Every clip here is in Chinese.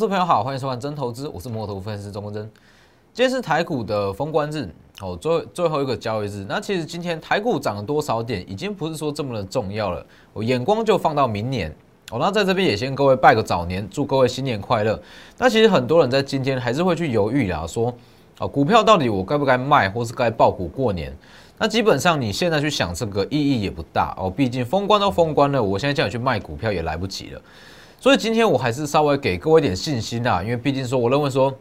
资朋友好，欢迎收看真投资，我是摩头分析师钟国珍。今天是台股的封关日哦，最最后一个交易日。那其实今天台股涨了多少点，已经不是说这么的重要了。我眼光就放到明年哦。那在这边也先各位拜个早年，祝各位新年快乐。那其实很多人在今天还是会去犹豫啦，说哦，股票到底我该不该卖，或是该爆股过年？那基本上你现在去想这个意义也不大哦，毕竟封关都封关了，我现在叫你去卖股票也来不及了。所以今天我还是稍微给各位一点信心啊，因为毕竟说，我认为说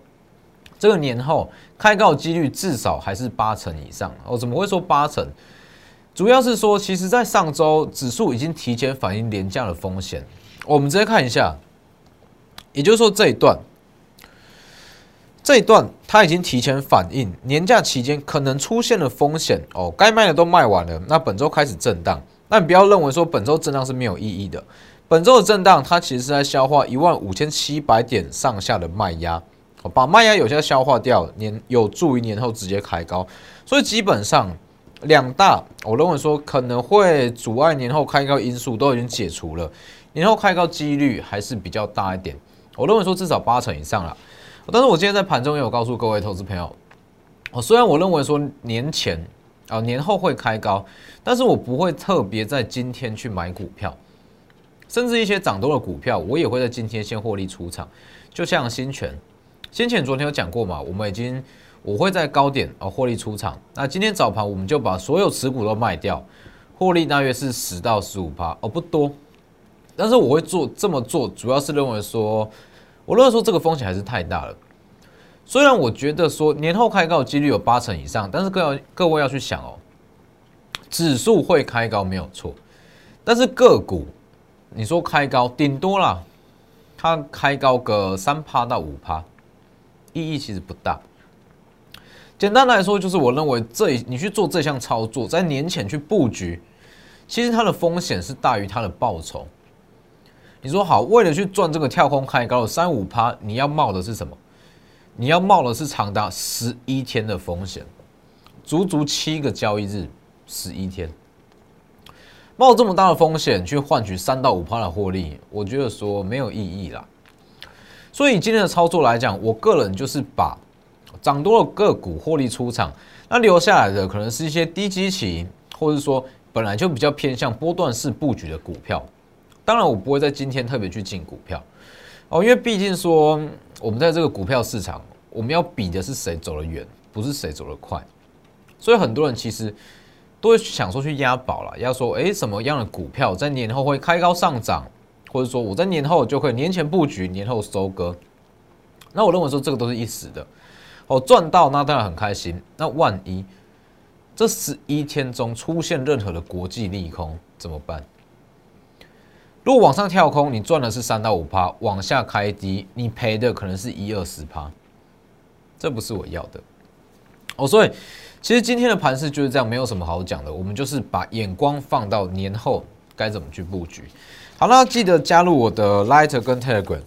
这个年后开高几率至少还是八成以上。我怎么会说八成？主要是说，其实在上周指数已经提前反映廉价的风险。我们直接看一下，也就是说这一段，这一段它已经提前反映年假期间可能出现的风险哦，该卖的都卖完了，那本周开始震荡。那你不要认为说本周震荡是没有意义的。本周的震荡，它其实是在消化一万五千七百点上下的卖压，把卖压有些消化掉，年有助于年后直接开高。所以基本上两大，我认为说可能会阻碍年后开高因素都已经解除了，年后开高几率还是比较大一点。我认为说至少八成以上了。但是我今天在盘中也有告诉各位投资朋友，哦，虽然我认为说年前啊年后会开高，但是我不会特别在今天去买股票。甚至一些涨多的股票，我也会在今天先获利出场。就像新泉，先前昨天有讲过嘛，我们已经我会在高点啊获利出场。那今天早盘我们就把所有持股都卖掉，获利大约是十到十五趴，哦不多。但是我会做这么做，主要是认为说，我认为说这个风险还是太大了。虽然我觉得说年后开高几率有八成以上，但是各要各位要去想哦，指数会开高没有错，但是个股。你说开高顶多啦，它开高个三趴到五趴，意义其实不大。简单来说，就是我认为这你去做这项操作，在年前去布局，其实它的风险是大于它的报酬。你说好，为了去赚这个跳空开高的三五趴，你要冒的是什么？你要冒的是长达十一天的风险，足足七个交易日，十一天。冒这么大的风险去换取三到五趴的获利，我觉得说没有意义啦。所以今天的操作来讲，我个人就是把涨多的个股获利出场，那留下来的可能是一些低基期，或者说本来就比较偏向波段式布局的股票。当然，我不会在今天特别去进股票哦，因为毕竟说我们在这个股票市场，我们要比的是谁走得远，不是谁走得快。所以很多人其实。都会想说去押宝了，要说哎什么样的股票在年后会开高上涨，或者说我在年后就可以年前布局，年后收割。那我认为说这个都是一时的，哦赚到那当然很开心。那万一这十一天中出现任何的国际利空怎么办？如果往上跳空，你赚的是三到五趴；往下开低，你赔的可能是一二十趴。这不是我要的哦，所以。其实今天的盘势就是这样，没有什么好讲的。我们就是把眼光放到年后该怎么去布局。好，那记得加入我的 Lighter 跟 Telegram。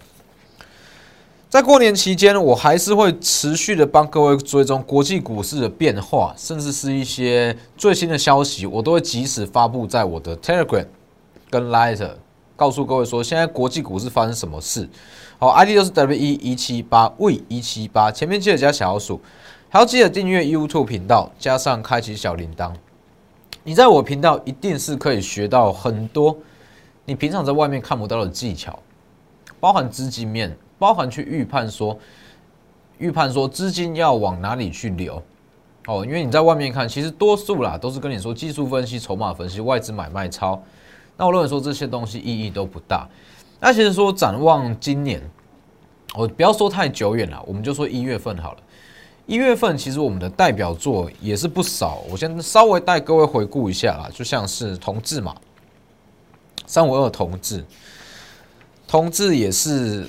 在过年期间，我还是会持续的帮各位追踪国际股市的变化，甚至是一些最新的消息，我都会及时发布在我的 Telegram 跟 Lighter，告诉各位说现在国际股市发生什么事。好，ID 就是 W 一一七八 V 一七八，前面记得加小老鼠。还要记得订阅 YouTube 频道，加上开启小铃铛。你在我频道一定是可以学到很多你平常在外面看不到的技巧，包含资金面，包含去预判说预判说资金要往哪里去流。哦，因为你在外面看，其实多数啦都是跟你说技术分析、筹码分析、外资买卖超。那我认为说这些东西意义都不大。那其实说展望今年，我不要说太久远了，我们就说一月份好了。一月份其实我们的代表作也是不少，我先稍微带各位回顾一下啦，就像是同志嘛，三五二同志，同志也是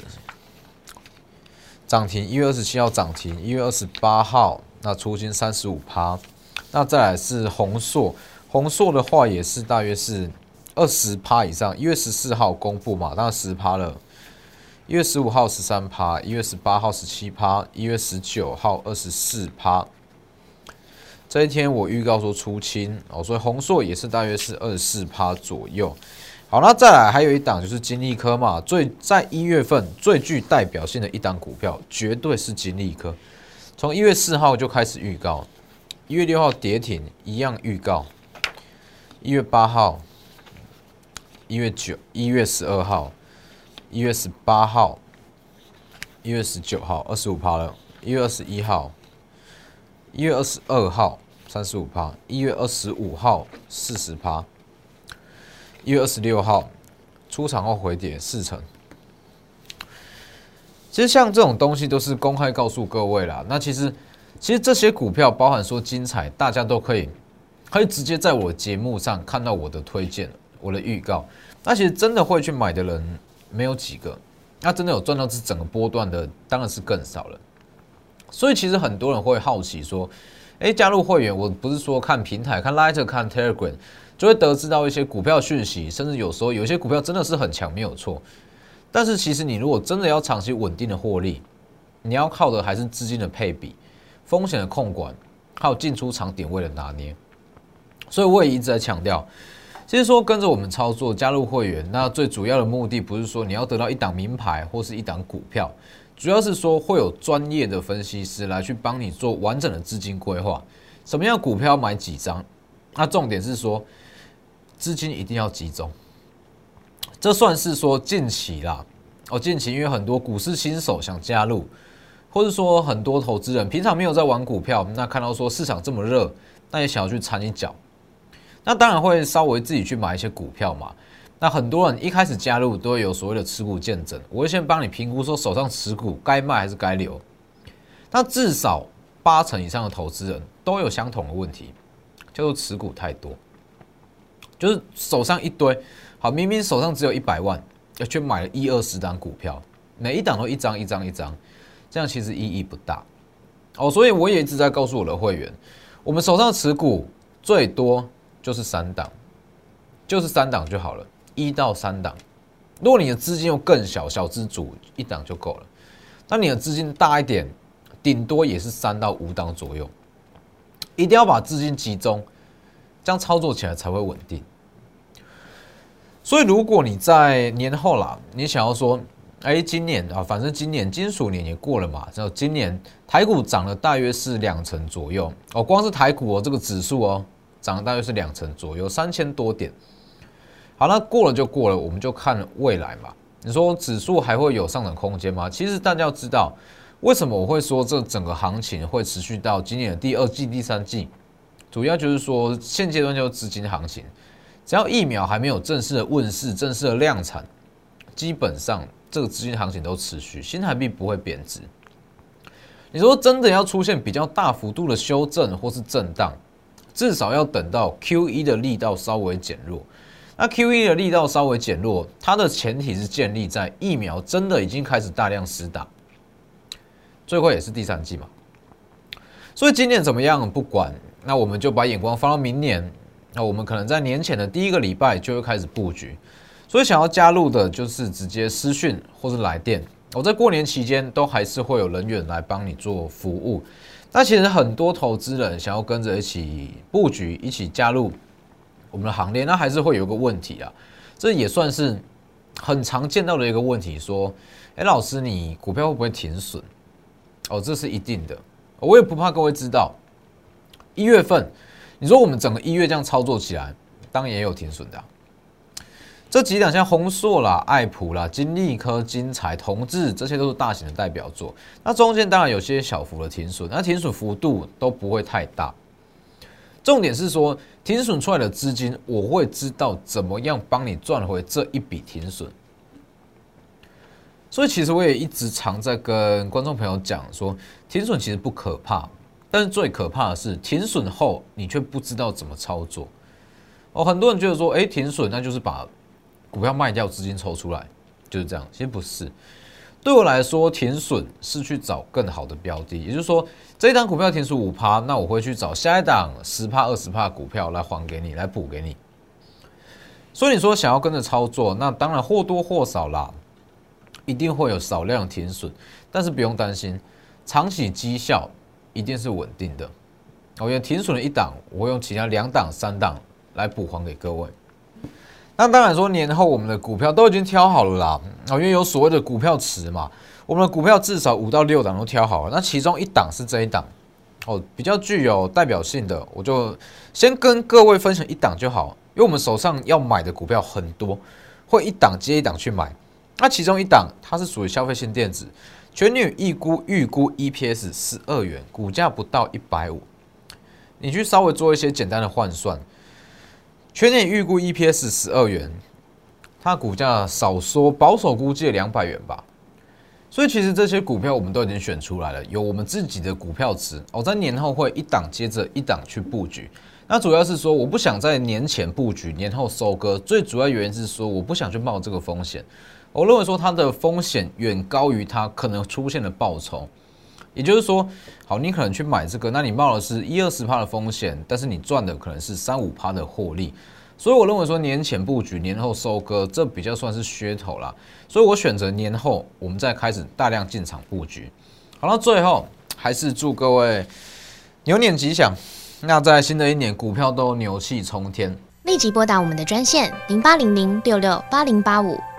涨停，一月二十七号涨停，一月二十八号那出金三十五趴，那再来是红硕，红硕的话也是大约是二十趴以上，一月十四号公布嘛，当然十趴了。一月十五号十三趴，一月十八号十七趴，一月十九号二十四趴。这一天我预告说出清哦，所以红硕也是大约是二十四趴左右。好，那再来还有一档就是金利科嘛，最在一月份最具代表性的一档股票，绝对是金利科。从一月四号就开始预告，一月六号跌停一样预告，一月八号、一月九、一月十二号、一月十八号、一月十九号二十五趴了，一月二十一号、一月二十二号三十五趴，一月二十五号四十趴。一月二十六号出场后回跌四成，其实像这种东西都是公开告诉各位啦。那其实其实这些股票包含说精彩，大家都可以可以直接在我节目上看到我的推荐、我的预告。那其实真的会去买的人没有几个，那真的有赚到这整个波段的当然是更少了。所以其实很多人会好奇说：“哎，加入会员，我不是说看平台、看 Light、看 Telegram。”就会得知到一些股票讯息，甚至有时候有些股票真的是很强，没有错。但是其实你如果真的要长期稳定的获利，你要靠的还是资金的配比、风险的控管，还有进出场点位的拿捏。所以我也一直在强调，其实说跟着我们操作加入会员，那最主要的目的不是说你要得到一档名牌或是一档股票，主要是说会有专业的分析师来去帮你做完整的资金规划，什么样股票买几张。那重点是说。资金一定要集中，这算是说近期啦。哦，近期因为很多股市新手想加入，或者说很多投资人平常没有在玩股票，那看到说市场这么热，那也想要去掺一脚，那当然会稍微自己去买一些股票嘛。那很多人一开始加入都会有所谓的持股见证，我会先帮你评估说手上持股该卖还是该留。那至少八成以上的投资人都有相同的问题，叫做持股太多。就是手上一堆，好，明明手上只有一百万，要去买了一二十档股票，每一档都一张一张一张，这样其实意义不大哦。所以我也一直在告诉我的会员，我们手上持股最多就是三档，就是三档就好了，一到三档。如果你的资金又更小，小资主一档就够了。那你的资金大一点，顶多也是三到五档左右，一定要把资金集中。这样操作起来才会稳定。所以，如果你在年后啦，你想要说，哎，今年啊，反正今年金属年也过了嘛，然后今年台股涨了大约是两成左右哦，光是台股哦这个指数哦，涨了大约是两成左右，三千多点。好，那过了就过了，我们就看未来嘛。你说指数还会有上涨空间吗？其实大家要知道，为什么我会说这整个行情会持续到今年的第二季、第三季？主要就是说，现阶段就是资金行情，只要疫苗还没有正式的问世、正式的量产，基本上这个资金行情都持续，新台币不会贬值。你说真的要出现比较大幅度的修正或是震荡，至少要等到 Q 一的力道稍微减弱。那 Q 一的力道稍微减弱，它的前提是建立在疫苗真的已经开始大量施打，最后也是第三季嘛。所以今年怎么样不管。那我们就把眼光放到明年，那我们可能在年前的第一个礼拜就会开始布局，所以想要加入的就是直接私讯或是来电。我在过年期间都还是会有人员来帮你做服务。那其实很多投资人想要跟着一起布局，一起加入我们的行列，那还是会有个问题啊，这也算是很常见到的一个问题，说，哎，老师你股票会不会停损？哦，这是一定的，我也不怕各位知道。一月份，你说我们整个一月这样操作起来，当然也有停损的。这几档像宏硕啦、爱普啦、金利科、金彩、同志，这些都是大型的代表作。那中间当然有些小幅的停损，那停损幅度都不会太大。重点是说，停损出来的资金，我会知道怎么样帮你赚回这一笔停损。所以其实我也一直常在跟观众朋友讲说，停损其实不可怕。但是最可怕的是停损后，你却不知道怎么操作。哦，很多人觉得说，哎，停损那就是把股票卖掉，资金抽出来，就是这样。其实不是，对我来说，停损是去找更好的标的。也就是说，这一档股票停损五趴，那我会去找下一档十趴、二十趴股票来还给你，来补给你。所以你说想要跟着操作，那当然或多或少啦，一定会有少量停损，但是不用担心，长期绩效。一定是稳定的。我用停损了一档，我会用其他两档、三档来补还给各位。那当然说年后我们的股票都已经挑好了啦，哦，因为有所谓的股票池嘛，我们的股票至少五到六档都挑好了，那其中一档是这一档，哦，比较具有代表性的，我就先跟各位分享一档就好，因为我们手上要买的股票很多，会一档接一档去买，那其中一档它是属于消费性电子，全年预估预估 EPS 十二元，股价不到一百五，你去稍微做一些简单的换算。全年预估 EPS 十二元，它股价少说保守估计两百元吧。所以其实这些股票我们都已经选出来了，有我们自己的股票池。我在年后会一档接着一档去布局。那主要是说我不想在年前布局，年后收割。最主要原因是说我不想去冒这个风险。我认为说它的风险远高于它可能出现的报酬。也就是说，好，你可能去买这个，那你冒的是一二十趴的风险，但是你赚的可能是三五趴的获利。所以我认为说年前布局，年后收割，这比较算是噱头啦。所以我选择年后，我们再开始大量进场布局。好了，最后还是祝各位牛年吉祥。那在新的一年，股票都牛气冲天。立即拨打我们的专线零八零零六六八零八五。